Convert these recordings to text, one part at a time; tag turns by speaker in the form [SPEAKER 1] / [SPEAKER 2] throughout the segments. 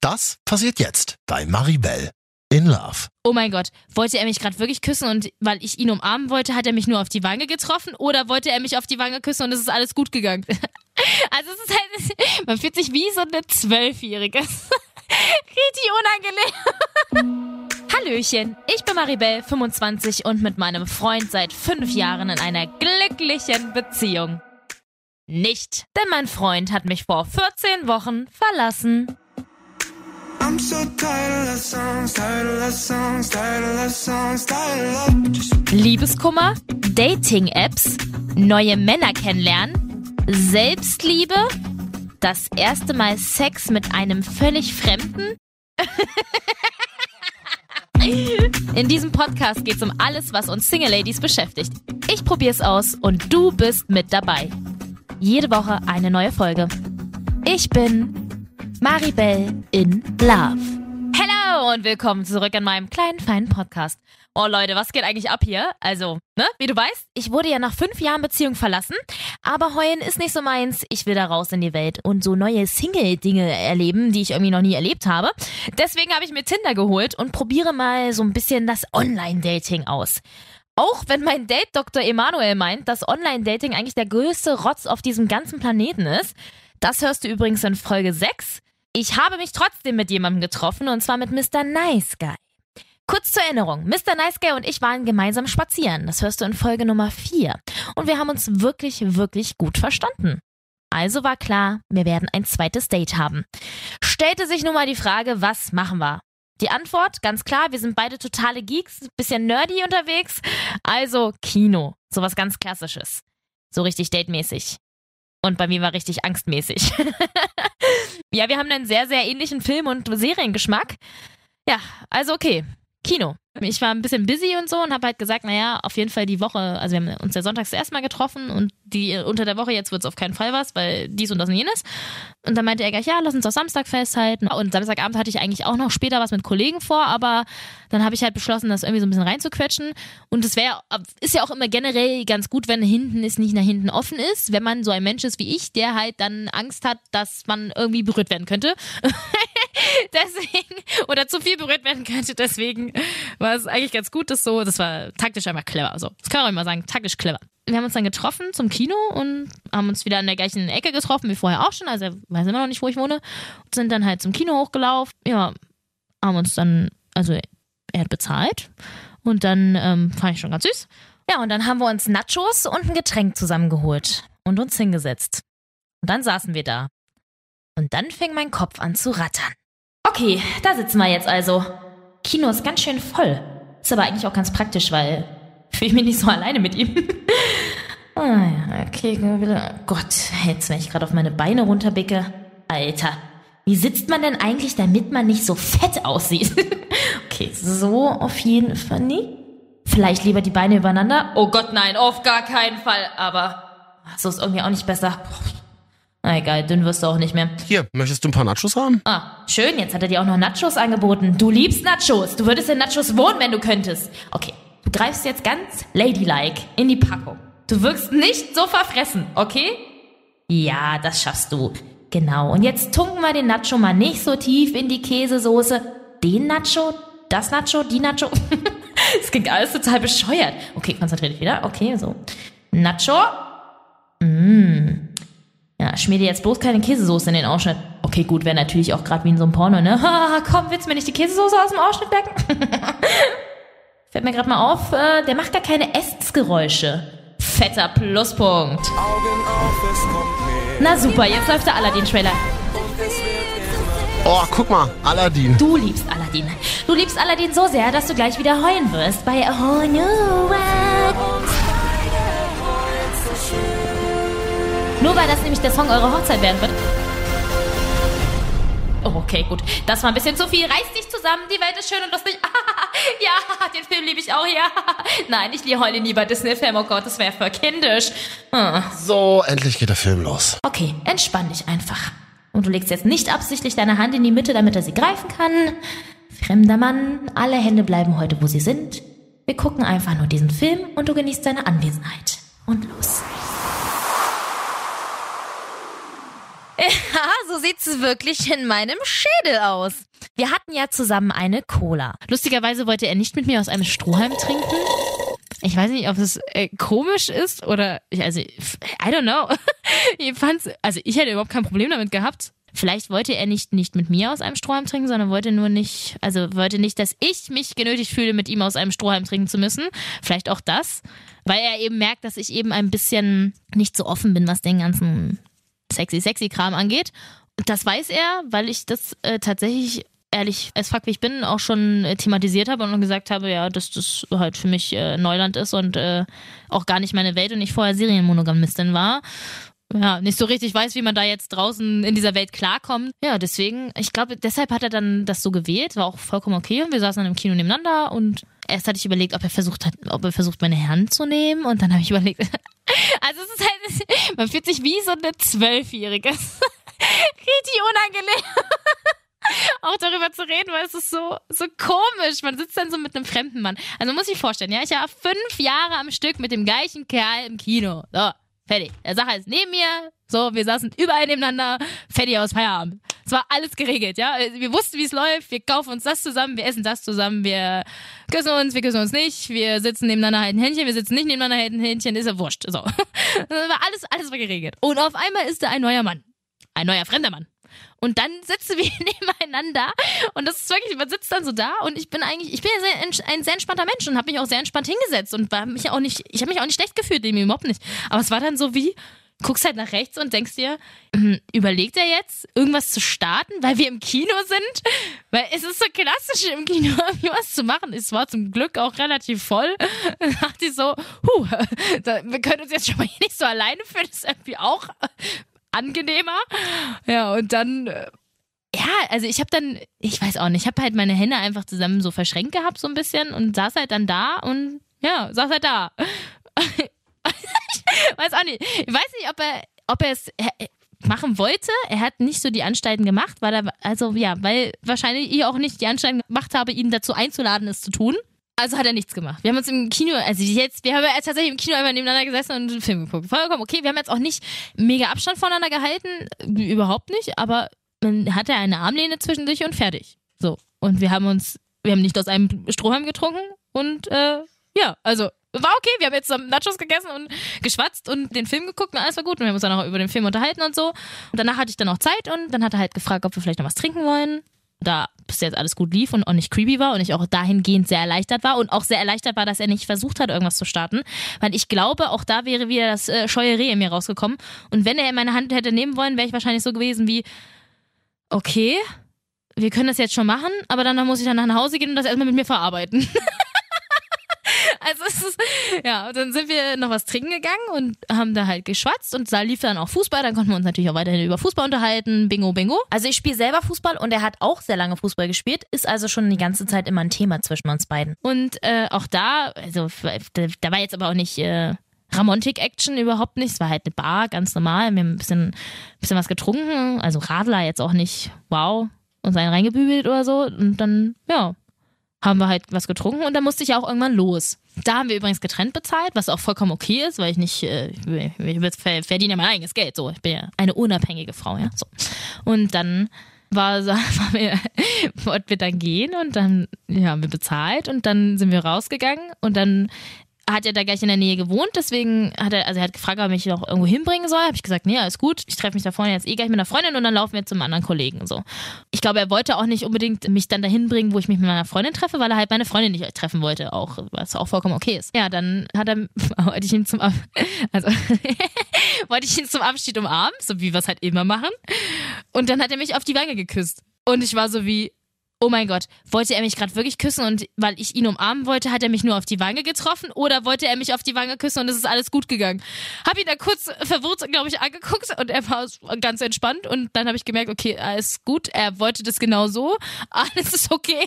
[SPEAKER 1] Das passiert jetzt bei Maribel in Love.
[SPEAKER 2] Oh mein Gott, wollte er mich gerade wirklich küssen und weil ich ihn umarmen wollte, hat er mich nur auf die Wange getroffen oder wollte er mich auf die Wange küssen und es ist alles gut gegangen? Also es ist halt, man fühlt sich wie so eine Zwölfjährige. Richtig unangenehm. Hallöchen, ich bin Maribel, 25 und mit meinem Freund seit fünf Jahren in einer glücklichen Beziehung. Nicht, denn mein Freund hat mich vor 14 Wochen verlassen.
[SPEAKER 3] I'm so tired of songs, tired of songs, tired of songs, tired of
[SPEAKER 2] Liebeskummer, Dating-Apps, neue Männer kennenlernen, Selbstliebe, das erste Mal Sex mit einem völlig Fremden. In diesem Podcast geht es um alles, was uns Single Ladies beschäftigt. Ich probier's aus und du bist mit dabei. Jede Woche eine neue Folge. Ich bin Maribel in Love. Hello und willkommen zurück in meinem kleinen, feinen Podcast. Oh Leute, was geht eigentlich ab hier? Also, ne, wie du weißt, ich wurde ja nach fünf Jahren Beziehung verlassen, aber heulen ist nicht so meins. Ich will da raus in die Welt und so neue Single-Dinge erleben, die ich irgendwie noch nie erlebt habe. Deswegen habe ich mir Tinder geholt und probiere mal so ein bisschen das Online-Dating aus. Auch wenn mein Date-Doktor Emanuel meint, dass Online-Dating eigentlich der größte Rotz auf diesem ganzen Planeten ist. Das hörst du übrigens in Folge 6. Ich habe mich trotzdem mit jemandem getroffen und zwar mit Mr. Nice Guy. Kurz zur Erinnerung, Mr. Nice Guy und ich waren gemeinsam spazieren. Das hörst du in Folge Nummer 4. Und wir haben uns wirklich, wirklich gut verstanden. Also war klar, wir werden ein zweites Date haben. Stellte sich nun mal die Frage, was machen wir? Die Antwort, ganz klar, wir sind beide totale Geeks, bisschen nerdy unterwegs. Also Kino, sowas ganz klassisches. So richtig datemäßig. Und bei mir war richtig angstmäßig. ja, wir haben einen sehr, sehr ähnlichen Film- und Seriengeschmack. Ja, also okay. Kino. Ich war ein bisschen busy und so und habe halt gesagt, naja, auf jeden Fall die Woche, also wir haben uns ja sonntags erstmal getroffen und die unter der Woche jetzt wird es auf keinen Fall was, weil dies und das und jenes. Und dann meinte er gleich, ja, lass uns auf Samstag festhalten. Und Samstagabend hatte ich eigentlich auch noch später was mit Kollegen vor, aber dann habe ich halt beschlossen, das irgendwie so ein bisschen reinzuquetschen. Und es wäre, ist ja auch immer generell ganz gut, wenn hinten es nicht nach hinten offen ist, wenn man so ein Mensch ist wie ich, der halt dann Angst hat, dass man irgendwie berührt werden könnte. deswegen, oder zu viel berührt werden könnte, deswegen war es eigentlich ganz gut, das so, das war taktisch einfach clever. So, das kann man auch immer sagen, taktisch clever. Wir haben uns dann getroffen zum Kino und haben uns wieder in der gleichen Ecke getroffen wie vorher auch schon. Also er weiß immer noch nicht, wo ich wohne. Und sind dann halt zum Kino hochgelaufen. Ja, haben uns dann, also er hat bezahlt. Und dann ähm, fand ich schon ganz süß. Ja, und dann haben wir uns Nachos und ein Getränk zusammengeholt und uns hingesetzt. Und dann saßen wir da. Und dann fing mein Kopf an zu rattern. Okay, da sitzen wir jetzt also. Kino ist ganz schön voll. Ist aber eigentlich auch ganz praktisch, weil ich fühle mich nicht so alleine mit ihm. ah ja, okay. Gott, jetzt, wenn ich gerade auf meine Beine runterbicke. Alter, wie sitzt man denn eigentlich, damit man nicht so fett aussieht? okay, so auf jeden Fall. Nee. Vielleicht lieber die Beine übereinander. Oh Gott, nein, auf gar keinen Fall. Aber so ist irgendwie auch nicht besser. Na egal, dünn wirst du auch nicht mehr.
[SPEAKER 1] Hier, möchtest du ein paar Nachos haben?
[SPEAKER 2] Ah, schön, jetzt hat er dir auch noch Nachos angeboten. Du liebst Nachos. Du würdest in Nachos wohnen, wenn du könntest. Okay, du greifst jetzt ganz ladylike in die Packung. Du wirkst nicht so verfressen, okay? Ja, das schaffst du. Genau, und jetzt tunken wir den Nacho mal nicht so tief in die Käsesoße. Den Nacho, das Nacho, die Nacho. Das klingt alles total bescheuert. Okay, konzentrier dich wieder. Okay, so. Nacho. Mmh. Ja, schmier dir jetzt bloß keine Käsesoße in den Ausschnitt. Okay, gut, wäre natürlich auch gerade wie in so einem Porno, ne? Ha, komm, willst du mir nicht die Käsesoße aus dem Ausschnitt lecken? Fällt mir gerade mal auf, äh, der macht gar keine Essensgeräusche. Fetter Pluspunkt.
[SPEAKER 3] Augen auf, es kommt mehr.
[SPEAKER 2] Na super, jetzt läuft der Aladdin-Trailer.
[SPEAKER 1] Oh, guck mal, Aladdin.
[SPEAKER 2] Du liebst Aladdin. Du liebst Aladdin so sehr, dass du gleich wieder heulen wirst bei A Whole New World. Nur weil das nämlich der Song eurer Hochzeit werden wird. Oh, okay, gut. Das war ein bisschen zu viel. Reiß dich zusammen, die Welt ist schön und lustig. ja, den Film liebe ich auch, ja. Nein, ich heule nie bei Disney-Film. Oh Gott, das wäre für kindisch. Hm.
[SPEAKER 1] So, endlich geht der Film los.
[SPEAKER 2] Okay, entspann dich einfach. Und du legst jetzt nicht absichtlich deine Hand in die Mitte, damit er sie greifen kann. Fremder Mann, alle Hände bleiben heute, wo sie sind. Wir gucken einfach nur diesen Film und du genießt seine Anwesenheit. Und los. Ja, so sieht's wirklich in meinem Schädel aus. Wir hatten ja zusammen eine Cola. Lustigerweise wollte er nicht mit mir aus einem Strohhalm trinken. Ich weiß nicht, ob es äh, komisch ist oder, also, I don't know. ich fand's, also ich hätte überhaupt kein Problem damit gehabt. Vielleicht wollte er nicht, nicht mit mir aus einem Strohhalm trinken, sondern wollte nur nicht, also wollte nicht, dass ich mich genötigt fühle, mit ihm aus einem Strohhalm trinken zu müssen. Vielleicht auch das, weil er eben merkt, dass ich eben ein bisschen nicht so offen bin, was den ganzen sexy, sexy Kram angeht. Und das weiß er, weil ich das äh, tatsächlich ehrlich als fuck wie ich bin auch schon äh, thematisiert habe und gesagt habe, ja, dass das halt für mich äh, Neuland ist und äh, auch gar nicht meine Welt und ich vorher Serienmonogamistin war ja, nicht so richtig weiß, wie man da jetzt draußen in dieser Welt klarkommt. Ja, deswegen, ich glaube, deshalb hat er dann das so gewählt, war auch vollkommen okay. Und wir saßen dann im Kino nebeneinander und erst hatte ich überlegt, ob er versucht hat, ob er versucht, meine Hand zu nehmen. Und dann habe ich überlegt, also es ist halt, man fühlt sich wie so eine Zwölfjährige. Richtig unangenehm. auch darüber zu reden, weil es ist so, so komisch. Man sitzt dann so mit einem fremden Mann. Also muss ich vorstellen, ja, ich war fünf Jahre am Stück mit dem gleichen Kerl im Kino. So. Fertig. Der Sache ist neben mir. So, wir saßen überall nebeneinander. Fertig aus Feierabend. Es war alles geregelt, ja. Wir wussten, wie es läuft. Wir kaufen uns das zusammen. Wir essen das zusammen. Wir küssen uns. Wir küssen uns nicht. Wir sitzen nebeneinander, halten Händchen. Wir sitzen nicht nebeneinander, halten Händchen. Ist ja wurscht. So. Das war alles, alles war geregelt. Und auf einmal ist da ein neuer Mann. Ein neuer fremder Mann. Und dann sitzen wir nebeneinander und das ist wirklich, man sitzt dann so da und ich bin eigentlich, ich bin ja sehr, ein sehr entspannter Mensch und habe mich auch sehr entspannt hingesetzt und war mich auch nicht, ich habe mich auch nicht schlecht gefühlt, dem überhaupt nicht. Aber es war dann so wie, guckst halt nach rechts und denkst dir, hm, überlegt er jetzt, irgendwas zu starten, weil wir im Kino sind? Weil es ist so klassisch im Kino, was zu machen. Es war zum Glück auch relativ voll. Dann dachte ich so, huh, wir können uns jetzt schon mal hier nicht so alleine fühlen. Das ist irgendwie auch angenehmer. Ja, und dann äh, ja, also ich habe dann, ich weiß auch nicht, ich habe halt meine Hände einfach zusammen so verschränkt gehabt so ein bisschen und saß halt dann da und ja, saß halt da. weiß auch nicht. Ich weiß nicht, ob er, ob er es äh, machen wollte. Er hat nicht so die Anstalten gemacht, weil er, also ja, weil wahrscheinlich ich auch nicht die Anstalten gemacht habe, ihn dazu einzuladen, es zu tun. Also hat er nichts gemacht. Wir haben uns im Kino, also jetzt, wir haben ja tatsächlich im Kino einfach nebeneinander gesessen und einen Film geguckt. Vollkommen okay. Wir haben jetzt auch nicht mega Abstand voneinander gehalten. Überhaupt nicht. Aber man hatte eine Armlehne zwischen sich und fertig. So. Und wir haben uns, wir haben nicht aus einem Strohhalm getrunken und äh, ja, also war okay. Wir haben jetzt Nachos gegessen und geschwatzt und den Film geguckt und alles war gut. Und wir haben uns dann auch über den Film unterhalten und so. Und danach hatte ich dann noch Zeit und dann hat er halt gefragt, ob wir vielleicht noch was trinken wollen da bis jetzt alles gut lief und auch nicht creepy war und ich auch dahingehend sehr erleichtert war und auch sehr erleichtert war, dass er nicht versucht hat, irgendwas zu starten. Weil ich glaube, auch da wäre wieder das äh, scheue Reh in mir rausgekommen. Und wenn er in meine Hand hätte nehmen wollen, wäre ich wahrscheinlich so gewesen wie, okay, wir können das jetzt schon machen, aber dann muss ich dann nach Hause gehen und das erstmal mit mir verarbeiten. Also es ist, ja, dann sind wir noch was trinken gegangen und haben da halt geschwatzt und da lief dann auch Fußball, dann konnten wir uns natürlich auch weiterhin über Fußball unterhalten, Bingo, Bingo. Also ich spiele selber Fußball und er hat auch sehr lange Fußball gespielt, ist also schon die ganze Zeit immer ein Thema zwischen uns beiden. Und äh, auch da, also da war jetzt aber auch nicht... Äh, Ramontik-Action überhaupt nicht. Es war halt eine Bar, ganz normal. Wir haben ein bisschen, bisschen was getrunken. Also Radler jetzt auch nicht, wow, uns einen reingebügelt oder so. Und dann, ja, haben wir halt was getrunken und dann musste ich auch irgendwann los. Da haben wir übrigens getrennt bezahlt, was auch vollkommen okay ist, weil ich nicht, äh, ich verdiene ja mein eigenes Geld, so. Ich bin ja eine unabhängige Frau, ja, so. Und dann war, war wir, wollten wir dann gehen und dann ja, haben wir bezahlt und dann sind wir rausgegangen und dann hat er da gleich in der Nähe gewohnt, deswegen hat er, also er hat gefragt, ob er mich noch irgendwo hinbringen soll. Habe ich gesagt, nee, alles gut. Ich treffe mich da vorne jetzt eh gleich mit einer Freundin und dann laufen wir zum anderen Kollegen so. Ich glaube, er wollte auch nicht unbedingt mich dann dahin bringen, wo ich mich mit meiner Freundin treffe, weil er halt meine Freundin nicht treffen wollte, auch was auch vollkommen okay ist. Ja, dann hat er wollte ich ihn zum also wollte ich ihn zum Abschied umarmen, so wie wir es halt immer machen. Und dann hat er mich auf die Wange geküsst. Und ich war so wie, oh mein Gott, wollte er mich gerade wirklich küssen und weil ich ihn umarmen wollte, hat er mich nur auf die Wange getroffen oder wollte er mich auf die Wange küssen und es ist alles gut gegangen? Hab ihn da kurz verwirrt, glaube ich, angeguckt und er war ganz entspannt und dann habe ich gemerkt, okay, alles gut, er wollte das genau so, alles ist okay.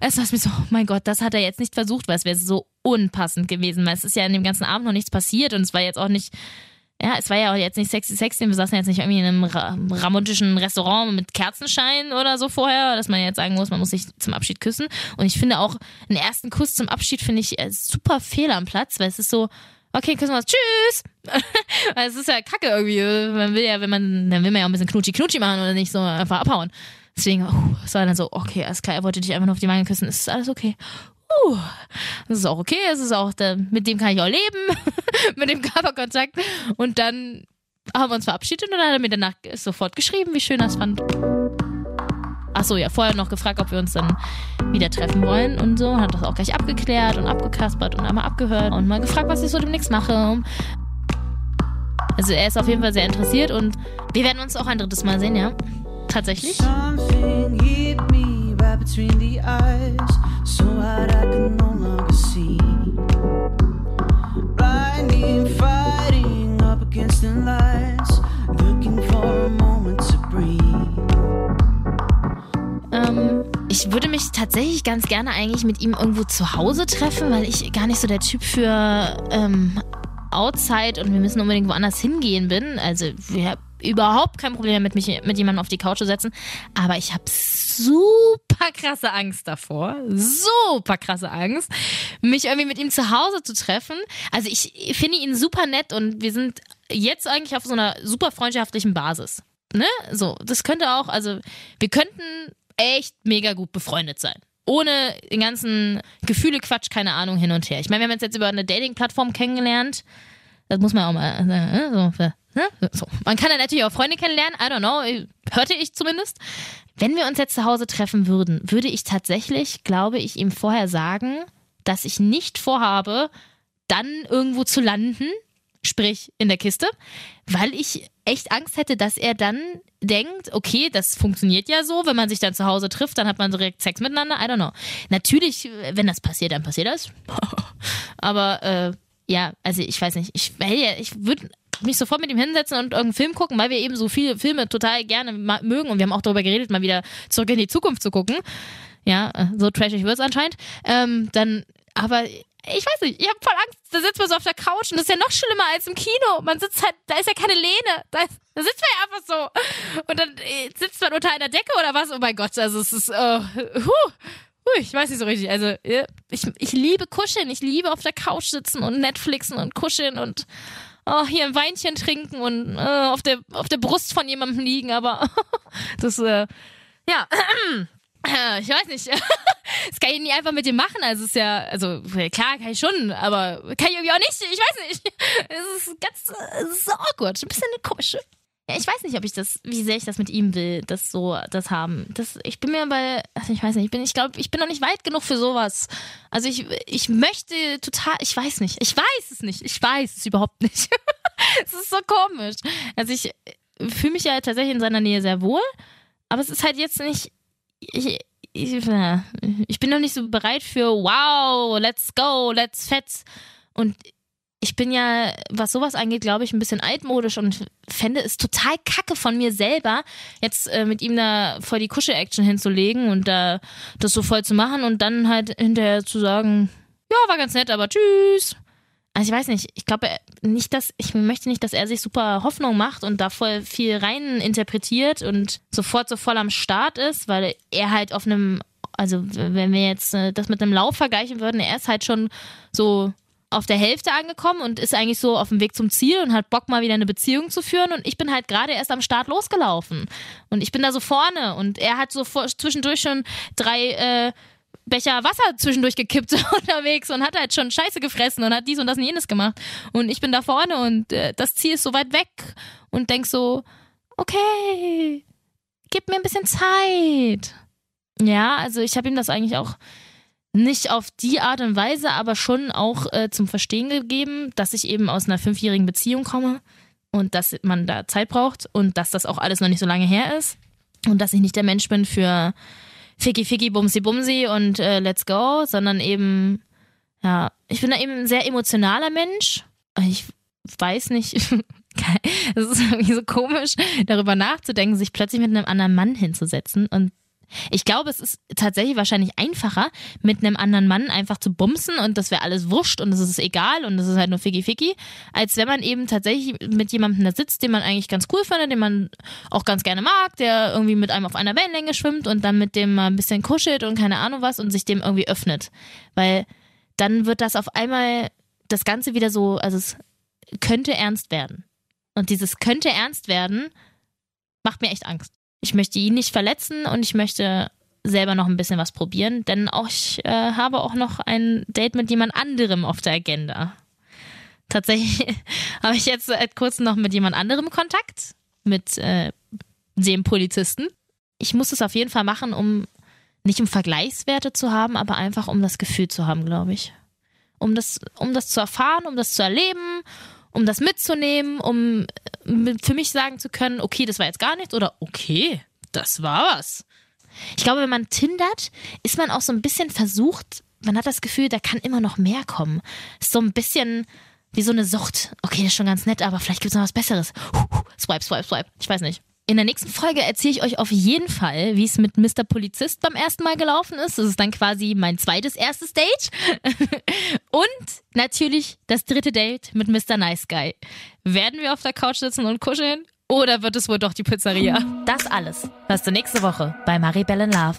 [SPEAKER 2] Es war mir so, oh mein Gott, das hat er jetzt nicht versucht, weil es wäre so unpassend gewesen, weil es ist ja in dem ganzen Abend noch nichts passiert und es war jetzt auch nicht ja, es war ja auch jetzt nicht sexy sexy. Wir saßen jetzt nicht irgendwie in einem ra ramotischen Restaurant mit Kerzenschein oder so vorher, dass man jetzt sagen muss, man muss sich zum Abschied küssen. Und ich finde auch einen ersten Kuss zum Abschied finde ich äh, super fehl am Platz, weil es ist so, okay, küssen wir uns, tschüss. Weil es ist ja kacke irgendwie. Man will ja, wenn man, dann will man ja auch ein bisschen knutschi-knutschi machen oder nicht so einfach abhauen. Deswegen, uh, es war dann so, okay, alles klar, er wollte dich einfach nur auf die Wange küssen, ist alles okay. Uh, das ist auch okay, es ist auch, mit dem kann ich auch leben, mit dem Körperkontakt. Und dann haben wir uns verabschiedet und dann hat er mir danach sofort geschrieben, wie schön es fand. Achso, ja, vorher noch gefragt, ob wir uns dann wieder treffen wollen und so. Hat das auch gleich abgeklärt und abgekaspert und einmal abgehört und mal gefragt, was ich so demnächst mache. Also er ist auf jeden Fall sehr interessiert und wir werden uns auch ein drittes Mal sehen, ja. Tatsächlich. Something hit me right between the eyes, so hard I can no longer see. Blinding, fighting up against the lights, looking for a moment to breathe. Ähm, ich würde mich tatsächlich ganz gerne eigentlich mit ihm irgendwo zu Hause treffen, weil ich gar nicht so der Typ für ähm, Outside und wir müssen unbedingt woanders hingehen bin. Also wir überhaupt kein Problem mit mich mit jemandem auf die Couch zu setzen, aber ich habe super krasse Angst davor, super krasse Angst, mich irgendwie mit ihm zu Hause zu treffen. Also ich finde ihn super nett und wir sind jetzt eigentlich auf so einer super freundschaftlichen Basis. Ne? So, das könnte auch, also wir könnten echt mega gut befreundet sein. Ohne den ganzen Gefühle-Quatsch, keine Ahnung, hin und her. Ich meine, wir haben uns jetzt über eine Dating-Plattform kennengelernt. Das muss man auch mal. Ne? So, so. Man kann ja natürlich auch Freunde kennenlernen. I don't know. Hörte ich zumindest. Wenn wir uns jetzt zu Hause treffen würden, würde ich tatsächlich, glaube ich, ihm vorher sagen, dass ich nicht vorhabe, dann irgendwo zu landen, sprich in der Kiste, weil ich echt Angst hätte, dass er dann denkt, okay, das funktioniert ja so, wenn man sich dann zu Hause trifft, dann hat man direkt Sex miteinander. I don't know. Natürlich, wenn das passiert, dann passiert das. Aber äh, ja, also ich weiß nicht, ich, ich würde mich sofort mit ihm hinsetzen und irgendeinen Film gucken, weil wir eben so viele Filme total gerne mögen und wir haben auch darüber geredet, mal wieder zurück in die Zukunft zu gucken. Ja, äh, so trashig wird es anscheinend. Ähm, dann, aber ich weiß nicht, ich habe voll Angst. Da sitzt man so auf der Couch und das ist ja noch schlimmer als im Kino. Man sitzt halt, da ist ja keine Lehne. Da, ist, da sitzt man ja einfach so. Und dann äh, sitzt man unter einer Decke oder was? Oh mein Gott, also es ist, uh, huh, huh, ich weiß nicht so richtig. Also ich, ich liebe kuscheln. Ich liebe auf der Couch sitzen und Netflixen und kuscheln und oh, hier ein Weinchen trinken und uh, auf, der, auf der Brust von jemandem liegen. Aber das, äh, ja, ich weiß nicht. Das kann ich nicht einfach mit dir machen. Also ist ja, also klar, kann ich schon, aber kann ich irgendwie auch nicht. Ich weiß nicht. Es ist ganz, es ist so awkward. Ein bisschen eine komische. Ja, ich weiß nicht, ob ich das, wie sehr ich das mit ihm will, das so, das haben. Das, ich bin mir bei, also ich weiß nicht, ich bin, ich glaube, ich bin noch nicht weit genug für sowas. Also ich, ich möchte total, ich weiß nicht, ich weiß es nicht, ich weiß es überhaupt nicht. es ist so komisch. Also ich fühle mich ja tatsächlich in seiner Nähe sehr wohl, aber es ist halt jetzt nicht, ich, ich, bin noch nicht so bereit für wow, let's go, let's fetz. Und ich bin ja, was sowas angeht, glaube ich, ein bisschen altmodisch und fände es total kacke von mir selber, jetzt äh, mit ihm da voll die Kuschel-Action hinzulegen und da das so voll zu machen und dann halt hinterher zu sagen, ja, war ganz nett, aber tschüss. Also ich weiß nicht, ich glaube nicht, dass, ich möchte nicht, dass er sich super Hoffnung macht und da voll viel rein interpretiert und sofort so voll am Start ist, weil er halt auf einem, also wenn wir jetzt äh, das mit einem Lauf vergleichen würden, er ist halt schon so auf der Hälfte angekommen und ist eigentlich so auf dem Weg zum Ziel und hat Bock mal wieder eine Beziehung zu führen und ich bin halt gerade erst am Start losgelaufen und ich bin da so vorne und er hat so vor, zwischendurch schon drei äh, Becher Wasser zwischendurch gekippt unterwegs und hat halt schon Scheiße gefressen und hat dies und das und jenes gemacht. Und ich bin da vorne und äh, das Ziel ist so weit weg und denk so, okay, gib mir ein bisschen Zeit. Ja, also ich habe ihm das eigentlich auch nicht auf die Art und Weise, aber schon auch äh, zum Verstehen gegeben, dass ich eben aus einer fünfjährigen Beziehung komme und dass man da Zeit braucht und dass das auch alles noch nicht so lange her ist und dass ich nicht der Mensch bin für Ficky Ficky Bumsi Bumsi und äh, Let's Go, sondern eben, ja, ich bin da eben ein sehr emotionaler Mensch. Ich weiß nicht, es ist irgendwie so komisch, darüber nachzudenken, sich plötzlich mit einem anderen Mann hinzusetzen und ich glaube, es ist tatsächlich wahrscheinlich einfacher, mit einem anderen Mann einfach zu bumsen und das wäre alles wurscht und es ist egal und es ist halt nur Ficky Ficky, als wenn man eben tatsächlich mit jemandem da sitzt, den man eigentlich ganz cool findet, den man auch ganz gerne mag, der irgendwie mit einem auf einer Wellenlänge schwimmt und dann mit dem mal ein bisschen kuschelt und keine Ahnung was und sich dem irgendwie öffnet. Weil dann wird das auf einmal das Ganze wieder so, also es könnte ernst werden. Und dieses könnte ernst werden macht mir echt Angst. Ich möchte ihn nicht verletzen und ich möchte selber noch ein bisschen was probieren, denn auch ich äh, habe auch noch ein Date mit jemand anderem auf der Agenda. Tatsächlich habe ich jetzt seit kurzem noch mit jemand anderem Kontakt, mit äh, dem Polizisten. Ich muss es auf jeden Fall machen, um nicht um Vergleichswerte zu haben, aber einfach um das Gefühl zu haben, glaube ich. Um das, um das zu erfahren, um das zu erleben, um das mitzunehmen, um äh, für mich sagen zu können, okay, das war jetzt gar nichts oder okay, das war was. Ich glaube, wenn man tindert, ist man auch so ein bisschen versucht, man hat das Gefühl, da kann immer noch mehr kommen. Ist so ein bisschen wie so eine Sucht. Okay, das ist schon ganz nett, aber vielleicht gibt es noch was Besseres. Swipe, swipe, swipe. Ich weiß nicht. In der nächsten Folge erzähle ich euch auf jeden Fall, wie es mit Mr. Polizist beim ersten Mal gelaufen ist. Das ist dann quasi mein zweites erstes Date. und natürlich das dritte Date mit Mr. Nice Guy. Werden wir auf der Couch sitzen und kuscheln? Oder wird es wohl doch die Pizzeria? Das alles hörst du nächste Woche bei Maribel in Love.